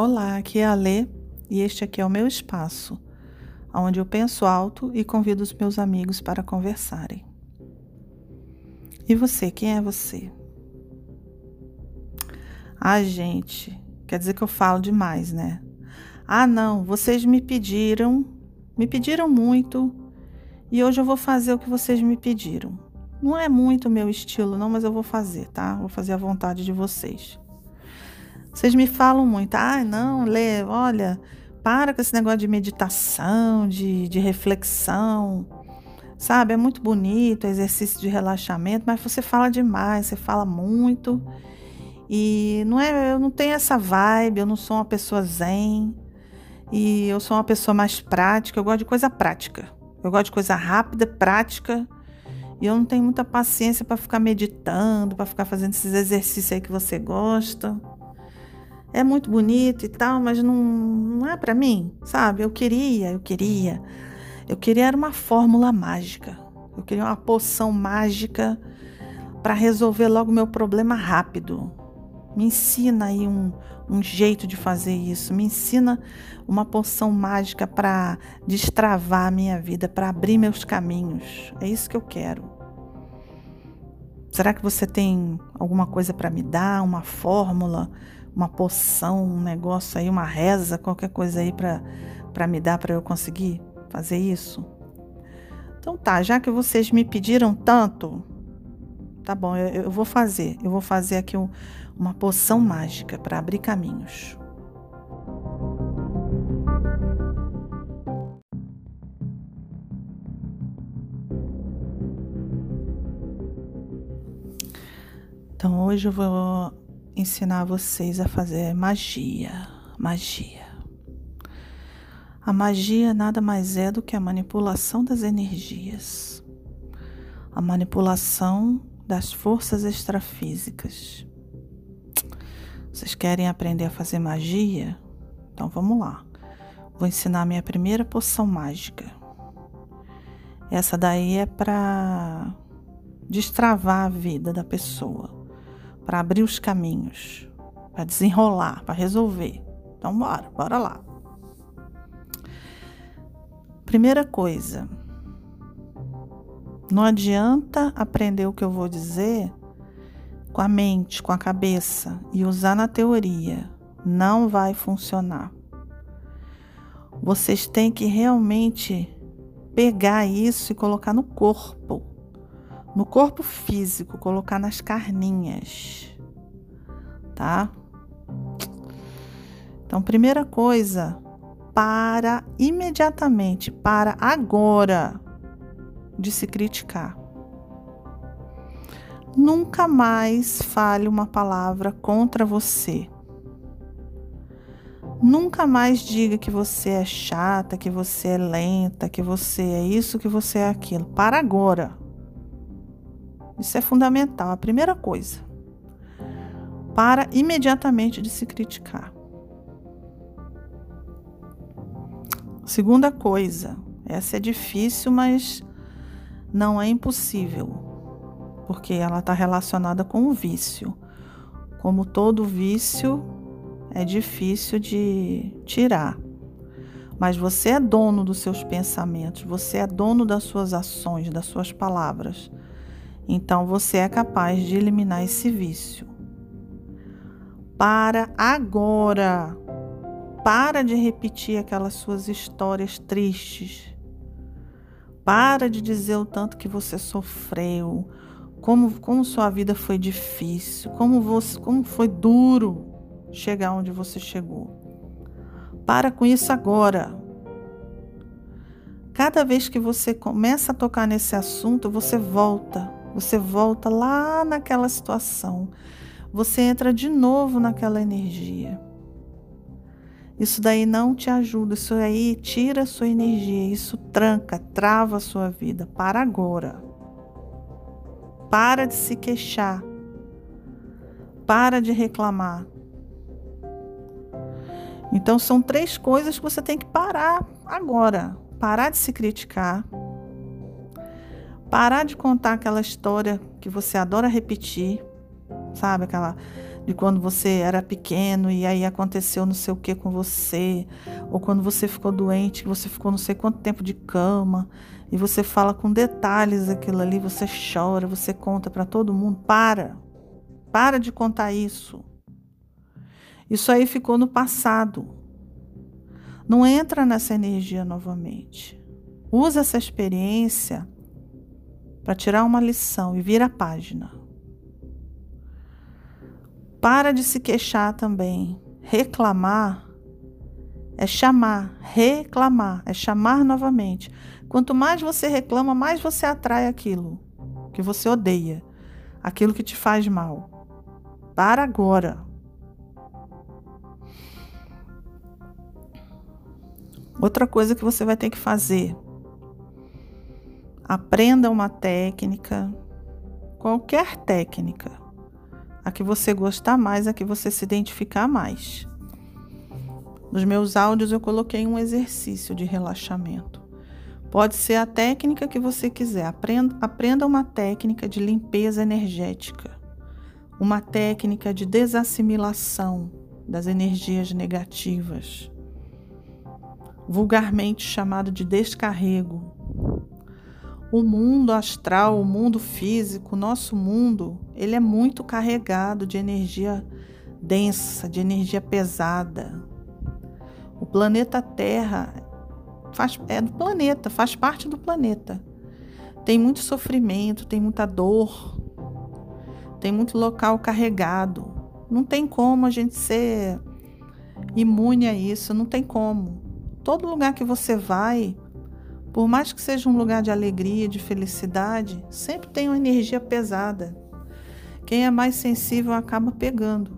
Olá, aqui é a Lê e este aqui é o meu espaço, onde eu penso alto e convido os meus amigos para conversarem. E você, quem é você? Ah, gente, quer dizer que eu falo demais, né? Ah, não, vocês me pediram, me pediram muito e hoje eu vou fazer o que vocês me pediram. Não é muito meu estilo, não, mas eu vou fazer, tá? Vou fazer a vontade de vocês. Vocês me falam muito, ah, não, Lê, olha, para com esse negócio de meditação, de, de reflexão, sabe? É muito bonito, exercício de relaxamento, mas você fala demais, você fala muito. E não é, eu não tenho essa vibe, eu não sou uma pessoa zen. E eu sou uma pessoa mais prática, eu gosto de coisa prática. Eu gosto de coisa rápida, prática. E eu não tenho muita paciência para ficar meditando, para ficar fazendo esses exercícios aí que você gosta é muito bonito e tal, mas não, não é para mim, sabe? Eu queria, eu queria. Eu queria era uma fórmula mágica. Eu queria uma poção mágica para resolver logo meu problema rápido. Me ensina aí um, um jeito de fazer isso. Me ensina uma poção mágica para destravar a minha vida, para abrir meus caminhos. É isso que eu quero. Será que você tem alguma coisa para me dar, uma fórmula? Uma poção, um negócio aí, uma reza, qualquer coisa aí para me dar para eu conseguir fazer isso? Então tá, já que vocês me pediram tanto, tá bom, eu, eu vou fazer. Eu vou fazer aqui um, uma poção mágica para abrir caminhos. Então hoje eu vou ensinar vocês a fazer magia. Magia. A magia nada mais é do que a manipulação das energias, a manipulação das forças extrafísicas. Vocês querem aprender a fazer magia? Então vamos lá. Vou ensinar minha primeira poção mágica. Essa daí é para destravar a vida da pessoa para abrir os caminhos, para desenrolar, para resolver. Então, bora, bora lá. Primeira coisa, não adianta aprender o que eu vou dizer com a mente, com a cabeça e usar na teoria. Não vai funcionar. Vocês têm que realmente pegar isso e colocar no corpo no corpo físico, colocar nas carninhas, tá? Então, primeira coisa, para imediatamente, para agora de se criticar. Nunca mais fale uma palavra contra você. Nunca mais diga que você é chata, que você é lenta, que você é isso, que você é aquilo. Para agora. Isso é fundamental, a primeira coisa. Para imediatamente de se criticar. Segunda coisa, essa é difícil, mas não é impossível, porque ela está relacionada com o vício. Como todo vício, é difícil de tirar. Mas você é dono dos seus pensamentos, você é dono das suas ações, das suas palavras. Então você é capaz de eliminar esse vício. Para agora. Para de repetir aquelas suas histórias tristes. Para de dizer o tanto que você sofreu, como, como sua vida foi difícil, como, você, como foi duro chegar onde você chegou. Para com isso agora. Cada vez que você começa a tocar nesse assunto, você volta você volta lá naquela situação. Você entra de novo naquela energia. Isso daí não te ajuda, isso aí tira a sua energia, isso tranca, trava a sua vida. Para agora. Para de se queixar. Para de reclamar. Então são três coisas que você tem que parar agora. Parar de se criticar, Parar de contar aquela história que você adora repetir. sabe? Aquela de quando você era pequeno e aí aconteceu não sei o que com você, ou quando você ficou doente, que você ficou não sei quanto tempo de cama, e você fala com detalhes aquilo ali, você chora, você conta para todo mundo. Para! Para de contar isso. Isso aí ficou no passado. Não entra nessa energia novamente. Usa essa experiência para tirar uma lição e vira a página. Para de se queixar também. Reclamar é chamar, reclamar, é chamar novamente. Quanto mais você reclama, mais você atrai aquilo que você odeia, aquilo que te faz mal. Para agora. Outra coisa que você vai ter que fazer: aprenda uma técnica, qualquer técnica, a que você gostar mais, a que você se identificar mais. Nos meus áudios eu coloquei um exercício de relaxamento. Pode ser a técnica que você quiser. Aprenda, aprenda uma técnica de limpeza energética, uma técnica de desassimilação das energias negativas vulgarmente chamado de descarrego. O mundo astral, o mundo físico, o nosso mundo, ele é muito carregado de energia densa, de energia pesada. O planeta Terra faz, é do planeta, faz parte do planeta. Tem muito sofrimento, tem muita dor, tem muito local carregado. Não tem como a gente ser imune a isso, não tem como todo lugar que você vai, por mais que seja um lugar de alegria, de felicidade, sempre tem uma energia pesada. Quem é mais sensível acaba pegando.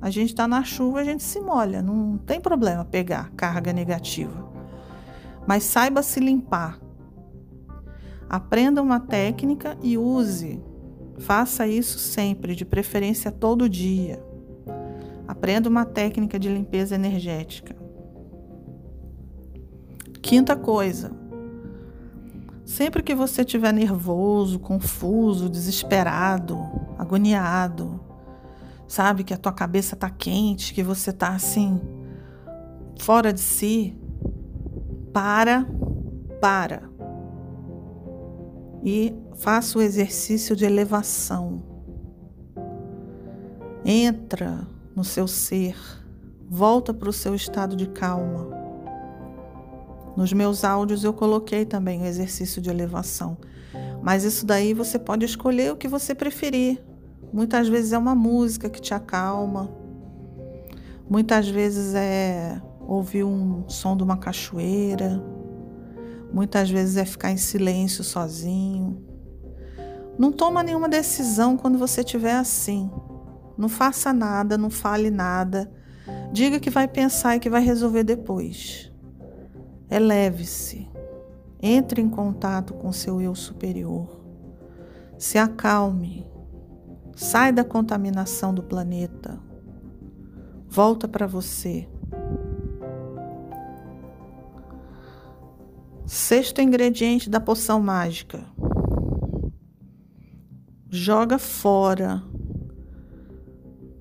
A gente está na chuva, a gente se molha, não tem problema pegar carga negativa. Mas saiba se limpar. Aprenda uma técnica e use. Faça isso sempre, de preferência todo dia. Aprenda uma técnica de limpeza energética. Quinta coisa, sempre que você estiver nervoso, confuso, desesperado, agoniado, sabe que a tua cabeça tá quente, que você tá assim fora de si, para, para. E faça o exercício de elevação. Entra no seu ser, volta para o seu estado de calma. Nos meus áudios eu coloquei também o exercício de elevação. Mas isso daí você pode escolher o que você preferir. Muitas vezes é uma música que te acalma. Muitas vezes é ouvir um som de uma cachoeira. Muitas vezes é ficar em silêncio sozinho. Não toma nenhuma decisão quando você estiver assim. Não faça nada, não fale nada. Diga que vai pensar e que vai resolver depois. Eleve-se, entre em contato com seu eu superior, se acalme, sai da contaminação do planeta, volta para você. Sexto ingrediente da poção mágica. Joga fora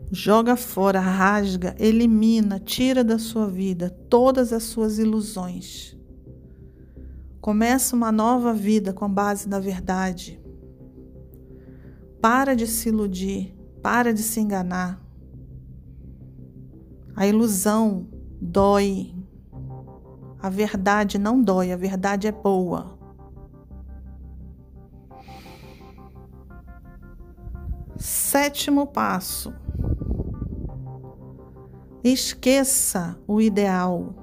Joga fora, rasga, elimina, tira da sua vida todas as suas ilusões. Começa uma nova vida com base na verdade. Para de se iludir, para de se enganar. A ilusão dói. A verdade não dói, a verdade é boa. Sétimo passo Esqueça o ideal.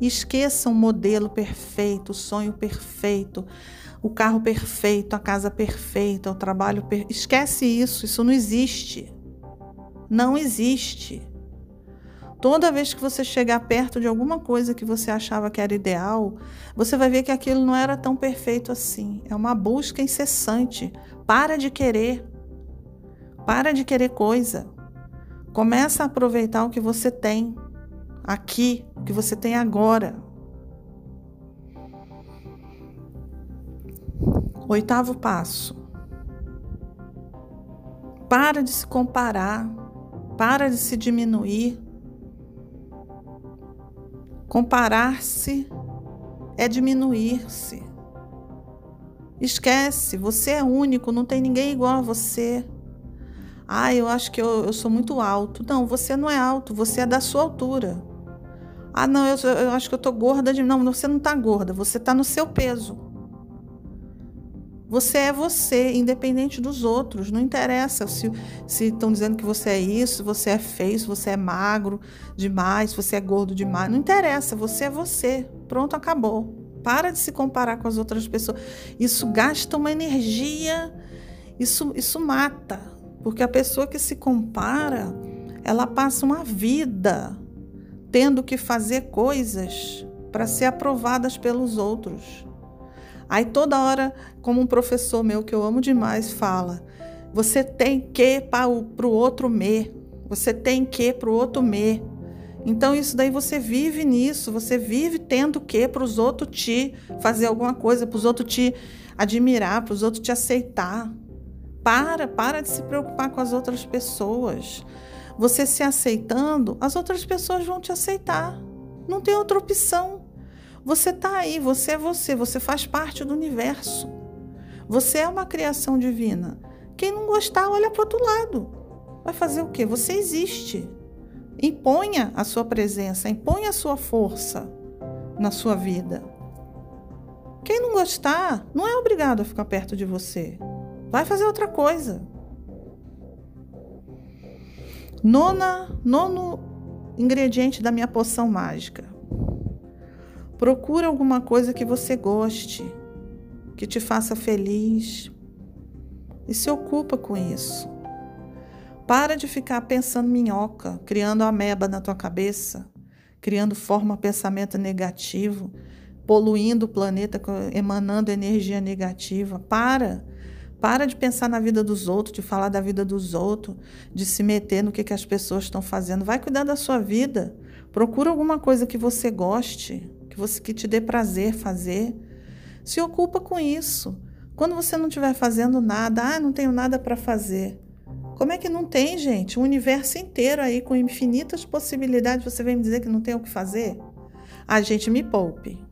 Esqueça o modelo perfeito, o sonho perfeito, o carro perfeito, a casa perfeita, o trabalho perfeito. Esquece isso, isso não existe. Não existe. Toda vez que você chegar perto de alguma coisa que você achava que era ideal, você vai ver que aquilo não era tão perfeito assim. É uma busca incessante. Para de querer. Para de querer coisa. Começa a aproveitar o que você tem aqui, o que você tem agora. Oitavo passo. Para de se comparar, para de se diminuir. Comparar-se é diminuir-se. Esquece, você é único, não tem ninguém igual a você. Ah, eu acho que eu, eu sou muito alto. Não, você não é alto, você é da sua altura. Ah, não, eu, eu acho que eu tô gorda de. Não, você não tá gorda, você tá no seu peso. Você é você, independente dos outros. Não interessa se estão dizendo que você é isso, você é feio, se você é magro demais, se você é gordo demais. Não interessa, você é você. Pronto, acabou. Para de se comparar com as outras pessoas. Isso gasta uma energia, isso, isso mata. Porque a pessoa que se compara, ela passa uma vida tendo que fazer coisas para ser aprovadas pelos outros. Aí toda hora, como um professor meu que eu amo demais fala, você tem que para o outro me, você tem que para o outro me. Então isso daí você vive nisso, você vive tendo que para os outros te fazer alguma coisa, para os outros te admirar, para os outros te aceitar. Para, para de se preocupar com as outras pessoas. Você se aceitando, as outras pessoas vão te aceitar. Não tem outra opção. Você está aí, você é você, você faz parte do universo. Você é uma criação divina. Quem não gostar, olha para outro lado. Vai fazer o quê? Você existe. Imponha a sua presença, imponha a sua força na sua vida. Quem não gostar, não é obrigado a ficar perto de você. Vai fazer outra coisa. Nona, nono ingrediente da minha poção mágica. Procura alguma coisa que você goste, que te faça feliz e se ocupa com isso. Para de ficar pensando minhoca, criando ameba na tua cabeça, criando forma pensamento negativo, poluindo o planeta, emanando energia negativa. Para. Para de pensar na vida dos outros, de falar da vida dos outros, de se meter no que, que as pessoas estão fazendo. Vai cuidar da sua vida. Procura alguma coisa que você goste que você que te dê prazer fazer. Se ocupa com isso. Quando você não estiver fazendo nada, ah, não tenho nada para fazer. Como é que não tem, gente? O universo inteiro aí com infinitas possibilidades, você vem me dizer que não tem o que fazer? A gente me poupe.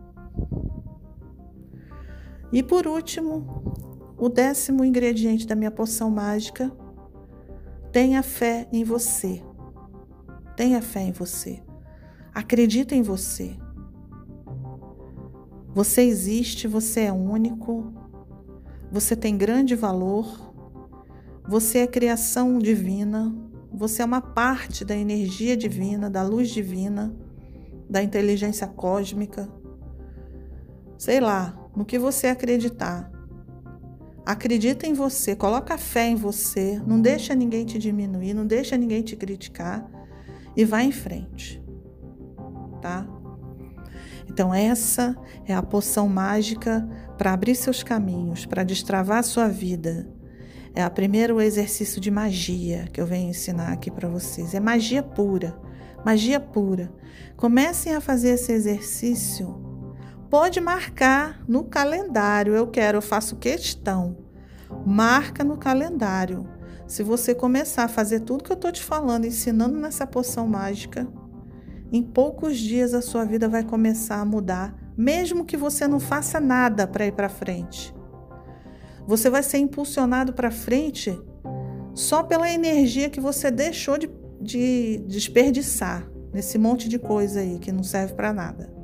E por último, o décimo ingrediente da minha poção mágica, tenha fé em você. Tenha fé em você. Acredita em você. Você existe, você é único, você tem grande valor, você é criação divina, você é uma parte da energia divina, da luz divina, da inteligência cósmica. Sei lá, no que você acreditar. Acredita em você, coloca fé em você, não deixa ninguém te diminuir, não deixa ninguém te criticar e vai em frente. Tá? Então, essa é a poção mágica para abrir seus caminhos, para destravar sua vida. É o primeiro exercício de magia que eu venho ensinar aqui para vocês. É magia pura, magia pura. Comecem a fazer esse exercício. Pode marcar no calendário. Eu quero, eu faço questão. Marca no calendário. Se você começar a fazer tudo que eu estou te falando, ensinando nessa poção mágica, em poucos dias a sua vida vai começar a mudar, mesmo que você não faça nada para ir para frente. Você vai ser impulsionado para frente só pela energia que você deixou de, de desperdiçar nesse monte de coisa aí que não serve para nada.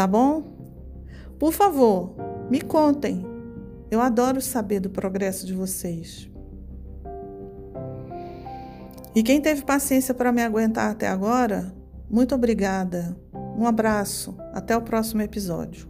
Tá bom? Por favor, me contem. Eu adoro saber do progresso de vocês. E quem teve paciência para me aguentar até agora, muito obrigada. Um abraço. Até o próximo episódio.